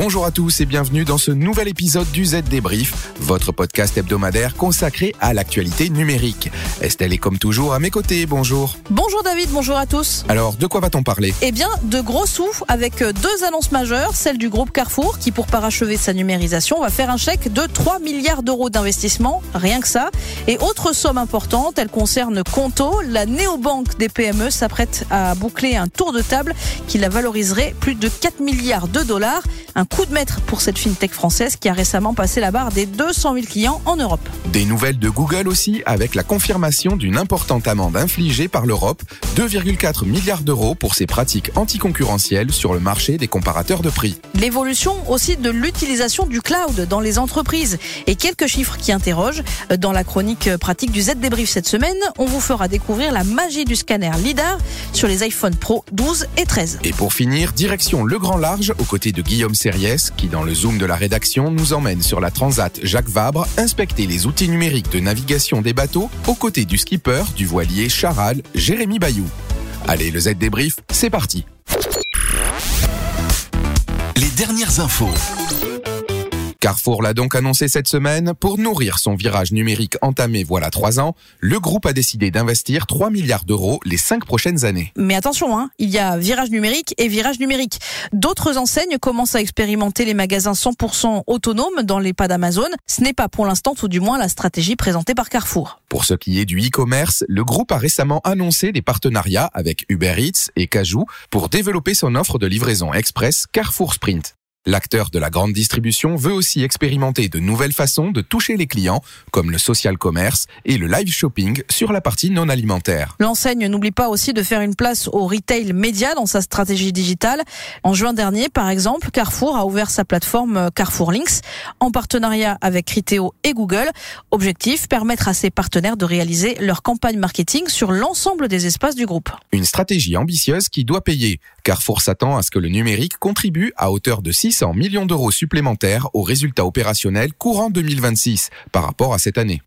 Bonjour à tous et bienvenue dans ce nouvel épisode du Z Débrief, votre podcast hebdomadaire consacré à l'actualité numérique. Estelle est comme toujours à mes côtés, bonjour. Bonjour David, bonjour à tous. Alors, de quoi va-t-on parler? Eh bien, de gros sous avec deux annonces majeures, celle du groupe Carrefour qui pour parachever sa numérisation va faire un chèque de 3 milliards d'euros d'investissement, rien que ça. Et autre somme importante, elle concerne Conto, la néobanque des PME s'apprête à boucler un tour de table qui la valoriserait plus de 4 milliards de dollars. Un coup de maître pour cette fintech française qui a récemment passé la barre des 200 000 clients en Europe. Des nouvelles de Google aussi, avec la confirmation d'une importante amende infligée par l'Europe, 2,4 milliards d'euros pour ses pratiques anticoncurrentielles sur le marché des comparateurs de prix. L'évolution aussi de l'utilisation du cloud dans les entreprises et quelques chiffres qui interrogent. Dans la chronique pratique du Z débrief cette semaine, on vous fera découvrir la magie du scanner LIDAR sur les iPhone Pro 12 et 13. Et pour finir, direction le grand large aux côtés de Guillaume Qui dans le zoom de la rédaction nous emmène sur la Transat Jacques Vabre inspecter les outils numériques de navigation des bateaux aux côtés du skipper, du voilier Charal, Jérémy Bayou. Allez, le Z débrief, c'est parti. Les dernières infos. Carrefour l'a donc annoncé cette semaine. Pour nourrir son virage numérique entamé voilà trois ans, le groupe a décidé d'investir 3 milliards d'euros les cinq prochaines années. Mais attention, hein, il y a virage numérique et virage numérique. D'autres enseignes commencent à expérimenter les magasins 100% autonomes dans les pas d'Amazon. Ce n'est pas pour l'instant, tout du moins, la stratégie présentée par Carrefour. Pour ce qui est du e-commerce, le groupe a récemment annoncé des partenariats avec Uber Eats et Cajou pour développer son offre de livraison express Carrefour Sprint. L'acteur de la grande distribution veut aussi expérimenter de nouvelles façons de toucher les clients, comme le social commerce et le live shopping sur la partie non alimentaire. L'enseigne n'oublie pas aussi de faire une place au retail média dans sa stratégie digitale. En juin dernier, par exemple, Carrefour a ouvert sa plateforme Carrefour Links en partenariat avec Criteo et Google. Objectif, permettre à ses partenaires de réaliser leur campagne marketing sur l'ensemble des espaces du groupe. Une stratégie ambitieuse qui doit payer. Carrefour s'attend à ce que le numérique contribue à hauteur de 6 600 millions d'euros supplémentaires aux résultats opérationnels courant 2026 par rapport à cette année.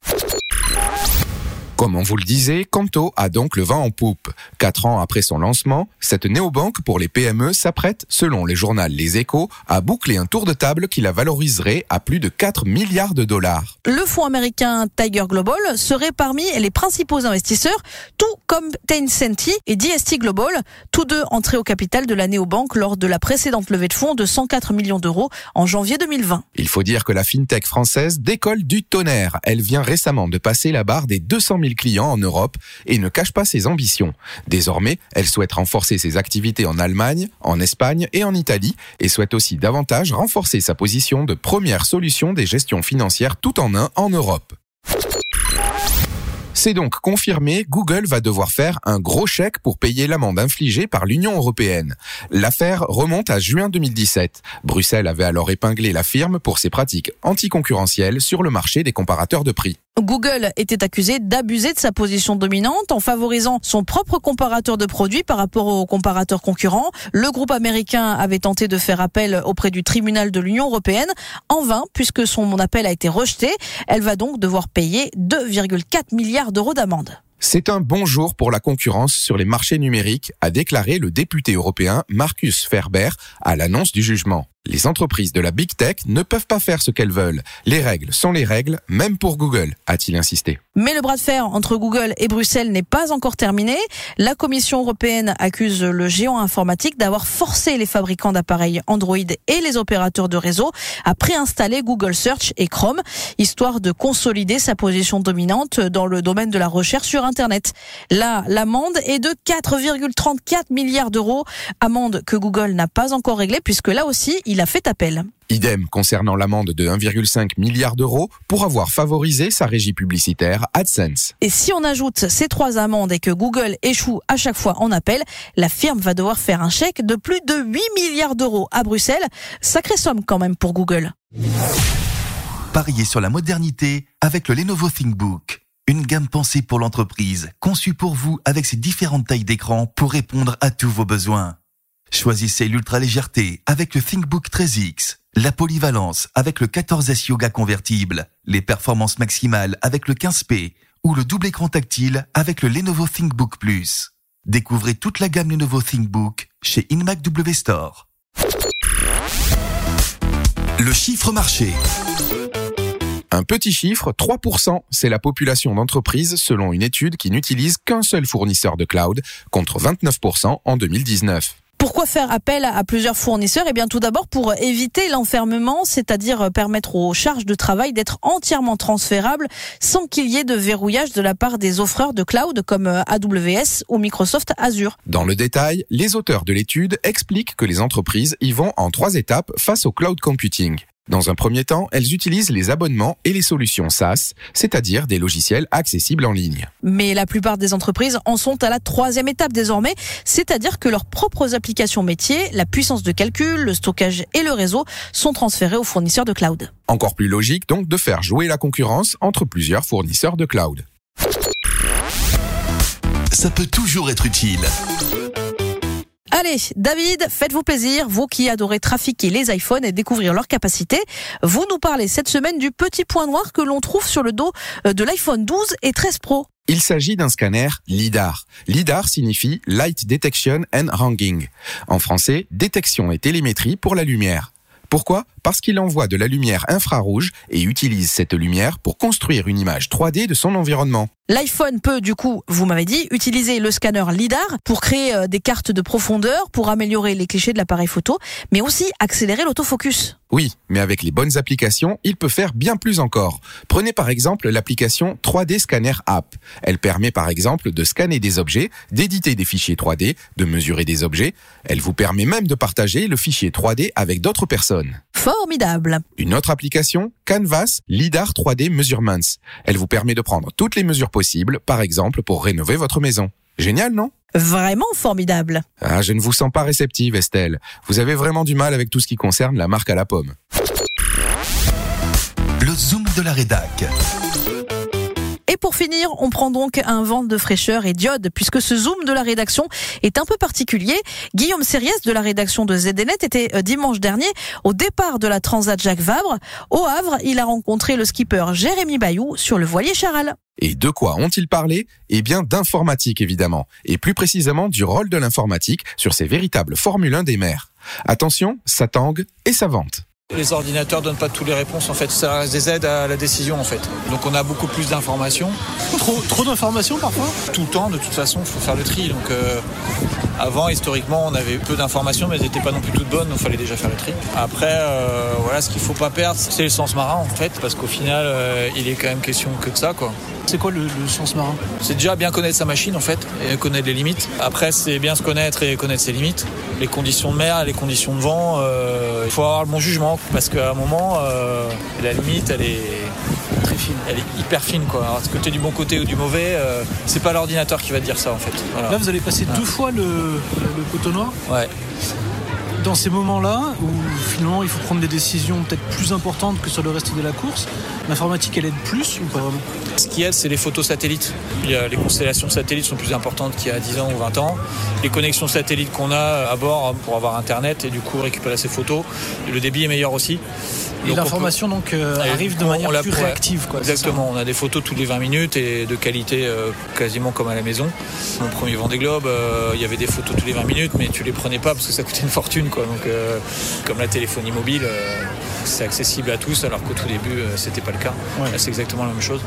Comme on vous le disait, Kanto a donc le vent en poupe. Quatre ans après son lancement, cette néobanque pour les PME s'apprête, selon les journaux Les Échos, à boucler un tour de table qui la valoriserait à plus de 4 milliards de dollars. Le fonds américain Tiger Global serait parmi les principaux investisseurs, tout comme Tencent et DST Global, tous deux entrés au capital de la néobanque lors de la précédente levée de fonds de 104 millions d'euros en janvier 2020. Il faut dire que la fintech française décolle du tonnerre. Elle vient récemment de passer la barre des 200 000 clients en Europe et ne cache pas ses ambitions. Désormais, elle souhaite renforcer ses activités en Allemagne, en Espagne et en Italie et souhaite aussi davantage renforcer sa position de première solution des gestions financières tout en un en Europe. C'est donc confirmé, Google va devoir faire un gros chèque pour payer l'amende infligée par l'Union européenne. L'affaire remonte à juin 2017. Bruxelles avait alors épinglé la firme pour ses pratiques anticoncurrentielles sur le marché des comparateurs de prix. Google était accusé d'abuser de sa position dominante en favorisant son propre comparateur de produits par rapport aux comparateurs concurrents. Le groupe américain avait tenté de faire appel auprès du tribunal de l'Union européenne en vain puisque son appel a été rejeté. Elle va donc devoir payer 2,4 milliards d'euros d'amende. C'est un bon jour pour la concurrence sur les marchés numériques, a déclaré le député européen Marcus Ferber à l'annonce du jugement. Les entreprises de la big tech ne peuvent pas faire ce qu'elles veulent. Les règles sont les règles, même pour Google, a-t-il insisté. Mais le bras de fer entre Google et Bruxelles n'est pas encore terminé. La Commission européenne accuse le géant informatique d'avoir forcé les fabricants d'appareils Android et les opérateurs de réseau à préinstaller Google Search et Chrome, histoire de consolider sa position dominante dans le domaine de la recherche sur Internet. Là, l'amende est de 4,34 milliards d'euros, amende que Google n'a pas encore réglée puisque là aussi, il a fait appel. Idem concernant l'amende de 1,5 milliard d'euros pour avoir favorisé sa régie publicitaire AdSense. Et si on ajoute ces trois amendes et que Google échoue à chaque fois en appel, la firme va devoir faire un chèque de plus de 8 milliards d'euros à Bruxelles. Sacrée somme quand même pour Google. Pariez sur la modernité avec le Lenovo ThinkBook. Une gamme pensée pour l'entreprise, conçue pour vous avec ses différentes tailles d'écran pour répondre à tous vos besoins. Choisissez l'ultra légèreté avec le ThinkBook 13X, la polyvalence avec le 14S Yoga convertible, les performances maximales avec le 15P ou le double écran tactile avec le Lenovo ThinkBook Plus. Découvrez toute la gamme Lenovo ThinkBook chez InMac W Store. Le chiffre marché. Un petit chiffre, 3%, c'est la population d'entreprises selon une étude qui n'utilise qu'un seul fournisseur de cloud, contre 29% en 2019. Pourquoi faire appel à plusieurs fournisseurs? Eh bien, tout d'abord pour éviter l'enfermement, c'est-à-dire permettre aux charges de travail d'être entièrement transférables sans qu'il y ait de verrouillage de la part des offreurs de cloud comme AWS ou Microsoft Azure. Dans le détail, les auteurs de l'étude expliquent que les entreprises y vont en trois étapes face au cloud computing. Dans un premier temps, elles utilisent les abonnements et les solutions SaaS, c'est-à-dire des logiciels accessibles en ligne. Mais la plupart des entreprises en sont à la troisième étape désormais, c'est-à-dire que leurs propres applications métiers, la puissance de calcul, le stockage et le réseau sont transférés aux fournisseurs de cloud. Encore plus logique donc de faire jouer la concurrence entre plusieurs fournisseurs de cloud. Ça peut toujours être utile. Allez, David, faites-vous plaisir, vous qui adorez trafiquer les iPhones et découvrir leurs capacités. Vous nous parlez cette semaine du petit point noir que l'on trouve sur le dos euh, de l'iPhone 12 et 13 Pro. Il s'agit d'un scanner LIDAR. LIDAR signifie Light Detection and Ranging. En français, détection et télémétrie pour la lumière. Pourquoi? Parce qu'il envoie de la lumière infrarouge et utilise cette lumière pour construire une image 3D de son environnement. L'iPhone peut du coup, vous m'avez dit, utiliser le scanner LIDAR pour créer euh, des cartes de profondeur, pour améliorer les clichés de l'appareil photo, mais aussi accélérer l'autofocus. Oui, mais avec les bonnes applications, il peut faire bien plus encore. Prenez par exemple l'application 3D Scanner App. Elle permet par exemple de scanner des objets, d'éditer des fichiers 3D, de mesurer des objets. Elle vous permet même de partager le fichier 3D avec d'autres personnes. Formidable. Une autre application, Canvas LIDAR 3D Measurements. Elle vous permet de prendre toutes les mesures possibles, par exemple pour rénover votre maison. Génial, non? Vraiment formidable. Ah, je ne vous sens pas réceptive, Estelle. Vous avez vraiment du mal avec tout ce qui concerne la marque à la pomme. Le zoom de la rédac. Pour finir, on prend donc un vent de fraîcheur et diode, puisque ce zoom de la rédaction est un peu particulier. Guillaume Sériès de la rédaction de ZDNet était euh, dimanche dernier au départ de la Transat Jacques Vabre. Au Havre, il a rencontré le skipper Jérémy Bayou sur le voilier Charal. Et de quoi ont-ils parlé? Eh bien d'informatique évidemment, et plus précisément du rôle de l'informatique sur ces véritables Formule 1 des mers. Attention, ça tangue et ça vente. Les ordinateurs donnent pas toutes les réponses en fait, ça reste des aides à la décision en fait. Donc on a beaucoup plus d'informations. Trop, trop d'informations parfois Tout le temps, de toute façon, il faut faire le tri. Donc euh, avant, historiquement, on avait peu d'informations, mais elles n'étaient pas non plus toutes bonnes, donc il fallait déjà faire le tri. Après, euh, voilà, ce qu'il faut pas perdre, c'est le sens marin en fait, parce qu'au final, euh, il est quand même question que de ça quoi. C'est quoi le, le sens marin? C'est déjà bien connaître sa machine en fait, et connaître les limites. Après, c'est bien se connaître et connaître ses limites. Les conditions de mer, les conditions de vent, il faut avoir le bon jugement, parce qu'à un moment, euh, la limite, elle est Très fine. elle est hyper fine quoi. Alors, est-ce que du bon côté ou du mauvais, euh, c'est pas l'ordinateur qui va te dire ça en fait. Voilà. Là, vous allez passer deux fois le, le coton noir. Ouais. Dans ces moments-là, où finalement il faut prendre des décisions peut-être plus importantes que sur le reste de la course, l'informatique elle aide plus ou pas vraiment? Ce qui aide, c'est les photos satellites. Les constellations satellites sont plus importantes qu'il y a 10 ans ou 20 ans. Les connexions satellites qu'on a à bord pour avoir Internet et du coup récupérer ces photos. Le débit est meilleur aussi. Et l'information donc euh, arrive de on- manière on plus réactive. Quoi, Exactement, on a des photos tous les 20 minutes et de qualité euh, quasiment comme à la maison. Mon premier Vendée Globe, euh, il y avait des photos tous les 20 minutes, mais tu les prenais pas parce que ça coûtait une fortune. Quoi. Donc, comme la téléphonie mobile, c'est accessible à tous, alors qu'au tout début, euh, c'était pas le cas. Ouais. C'est exactement la même chose.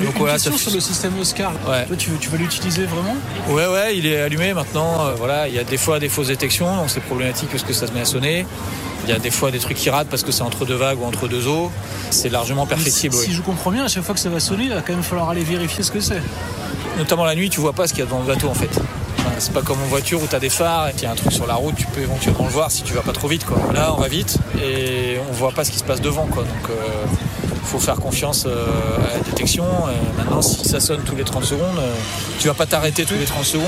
Une Donc voilà, question ça sur le système Oscar. Ouais. Toi, tu, tu vas l'utiliser vraiment? Ouais, ouais, il est allumé maintenant. euh, voilà, il y a des fois des fausses détections, donc c'est problématique parce que ça se met à sonner. Il y a des fois des trucs qui ratent parce que c'est entre deux vagues ou entre deux eaux. C'est largement perfectible. si, oui. si je comprends bien, à chaque fois que ça va sonner, il va quand même falloir aller vérifier ce que c'est. Notamment la nuit, tu vois pas ce qu'il y a devant le bateau en fait. C'est pas comme en voiture où tu as des phares et qu'il a un truc sur la route, tu peux éventuellement le voir si tu vas pas trop vite. Là, on va vite et on voit pas ce qui se passe devant. Donc, euh, faut faire confiance euh, à la détection. Maintenant, si ça sonne tous les 30 secondes, euh, tu vas pas t'arrêter tous les 30 secondes.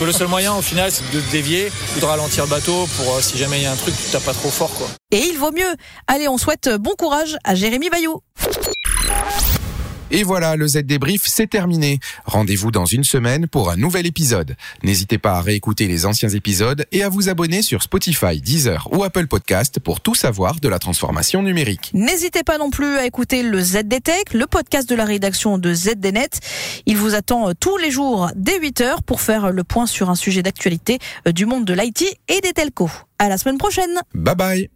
Le seul moyen, au final, c'est de te dévier ou de ralentir le bateau pour euh, si jamais il y a un truc, tu tapes pas trop fort. Et il vaut mieux. Allez, on souhaite bon courage à Jérémy Bayou. Et voilà, le Z débrief, c'est terminé. Rendez-vous dans une semaine pour un nouvel épisode. N'hésitez pas à réécouter les anciens épisodes et à vous abonner sur Spotify, Deezer ou Apple Podcast pour tout savoir de la transformation numérique. N'hésitez pas non plus à écouter le ZDTech, le podcast de la rédaction de ZDNet. Il vous attend euh, tous les jours dès 8h pour faire le point sur un sujet d'actualité euh, du monde de l'IT et des telcos. À la semaine prochaine. Bye bye.